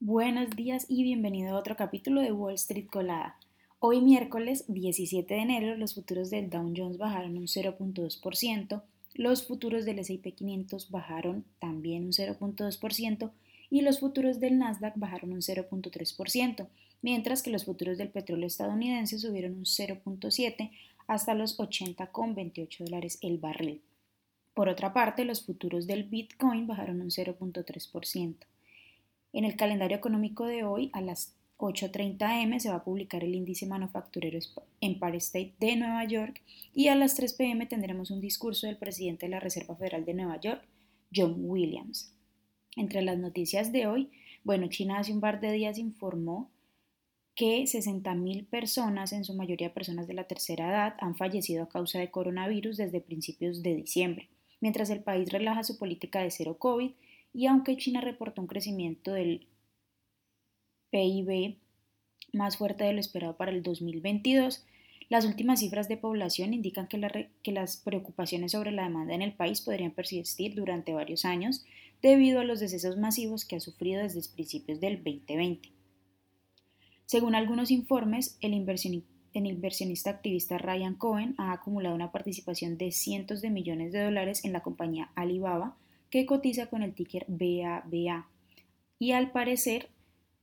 Buenos días y bienvenido a otro capítulo de Wall Street Colada. Hoy miércoles 17 de enero los futuros del Dow Jones bajaron un 0.2%, los futuros del S&P 500 bajaron también un 0.2% y los futuros del Nasdaq bajaron un 0.3%, mientras que los futuros del petróleo estadounidense subieron un 0.7 hasta los 80,28 dólares el barril. Por otra parte, los futuros del Bitcoin bajaron un 0.3%. En el calendario económico de hoy, a las 8.30 am, se va a publicar el índice manufacturero Empire State de Nueva York y a las 3 pm tendremos un discurso del presidente de la Reserva Federal de Nueva York, John Williams. Entre las noticias de hoy, bueno, China hace un par de días informó que 60.000 personas, en su mayoría personas de la tercera edad, han fallecido a causa de coronavirus desde principios de diciembre, mientras el país relaja su política de cero COVID y aunque China reportó un crecimiento del PIB más fuerte de lo esperado para el 2022, las últimas cifras de población indican que, las preocupaciones sobre la demanda en el país podrían persistir durante varios años debido a los decesos masivos que ha sufrido desde principios del 2020. Según algunos informes, el, el inversionista activista Ryan Cohen ha acumulado una participación de cientos de millones de dólares en la compañía Alibaba, que cotiza con el ticker BABA. Y al parecer,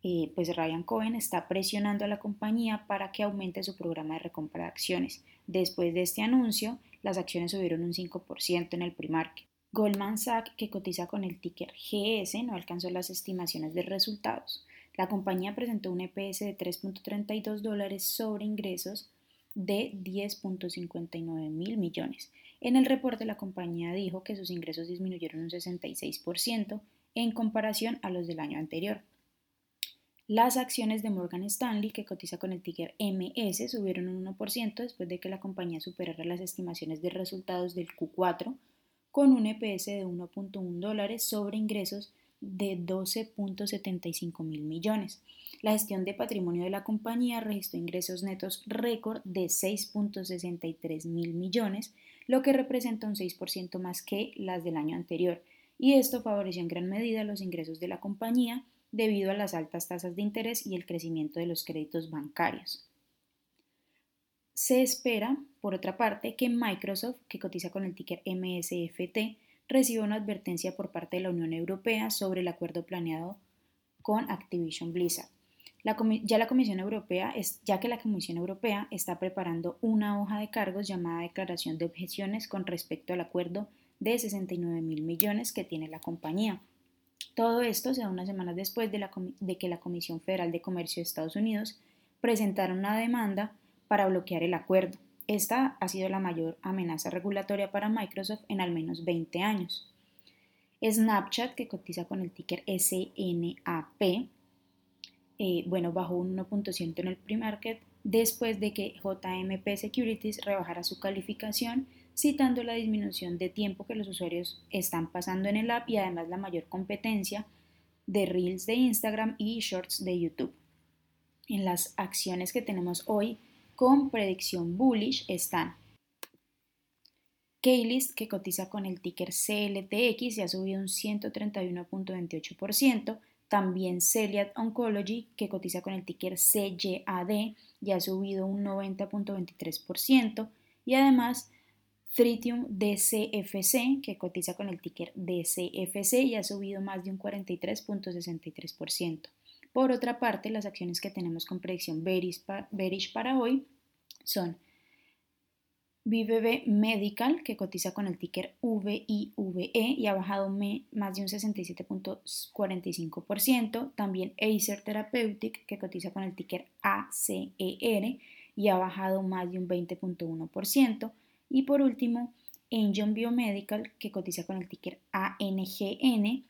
eh, pues Ryan Cohen está presionando a la compañía para que aumente su programa de recompra de acciones. Después de este anuncio, las acciones subieron un 5% en el primarque. Goldman Sachs, que cotiza con el ticker GS, no alcanzó las estimaciones de resultados. La compañía presentó un EPS de 3.32 dólares sobre ingresos de 10.59 mil millones. En el reporte la compañía dijo que sus ingresos disminuyeron un 66% en comparación a los del año anterior. Las acciones de Morgan Stanley, que cotiza con el ticker MS, subieron un 1% después de que la compañía superara las estimaciones de resultados del Q4 con un EPS de 1.1 dólares sobre ingresos de 12.75 mil millones. La gestión de patrimonio de la compañía registró ingresos netos récord de 6.63 mil millones, lo que representa un 6% más que las del año anterior, y esto favoreció en gran medida los ingresos de la compañía debido a las altas tasas de interés y el crecimiento de los créditos bancarios. Se espera, por otra parte, que Microsoft, que cotiza con el ticker MSFT, reciba una advertencia por parte de la Unión Europea sobre el acuerdo planeado con Activision Blizzard. Ya, la Comisión Europea ya que la Comisión Europea está preparando una hoja de cargos llamada Declaración de Objeciones con respecto al acuerdo de 69 mil millones que tiene la compañía. Todo esto se da unas semanas después de, de que la Comisión Federal de Comercio de Estados Unidos presentara una demanda para bloquear el acuerdo. Esta ha sido la mayor amenaza regulatoria para Microsoft en al menos 20 años. Snapchat, que cotiza con el ticker SNAP, eh, bueno, bajó un 1.1 en el pre-market después de que JMP Securities rebajara su calificación, citando la disminución de tiempo que los usuarios están pasando en el app y además la mayor competencia de Reels de Instagram y Shorts de YouTube. En las acciones que tenemos hoy, con predicción bullish están Keylist, que cotiza con el ticker CLTX y ha subido un 131.28%, también Celiad Oncology, que cotiza con el ticker CYAD y ha subido un 90.23%, y además Tritium DCFC, que cotiza con el ticker DCFC y ha subido más de un 43.63%. Por otra parte, las acciones que tenemos con predicción bearish para hoy son BBB Medical, que cotiza con el ticker VIVE y ha bajado más de un 67.45%. También Acer Therapeutic, que cotiza con el ticker ACER y ha bajado más de un 20.1%. Y por último, Engine Biomedical, que cotiza con el ticker ANGN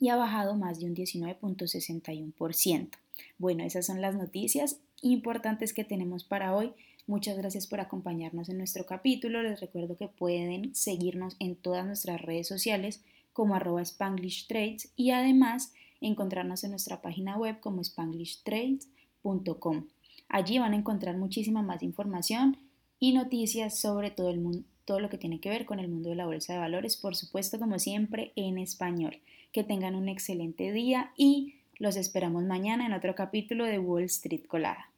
y ha bajado más de un 19.61%. Bueno, esas son las noticias importantes que tenemos para hoy. Muchas gracias por acompañarnos en nuestro capítulo. Les recuerdo que pueden seguirnos en todas nuestras redes sociales como arroba Spanglish Trades y además encontrarnos en nuestra página web como spanglishtrades.com. Allí van a encontrar muchísima más información y noticias sobre todo, el mundo, todo lo que tiene que ver con el mundo de la bolsa de valores, por supuesto como siempre en español. Que tengan un excelente día y Los esperamos mañana en otro capítulo de Wall Street Colada.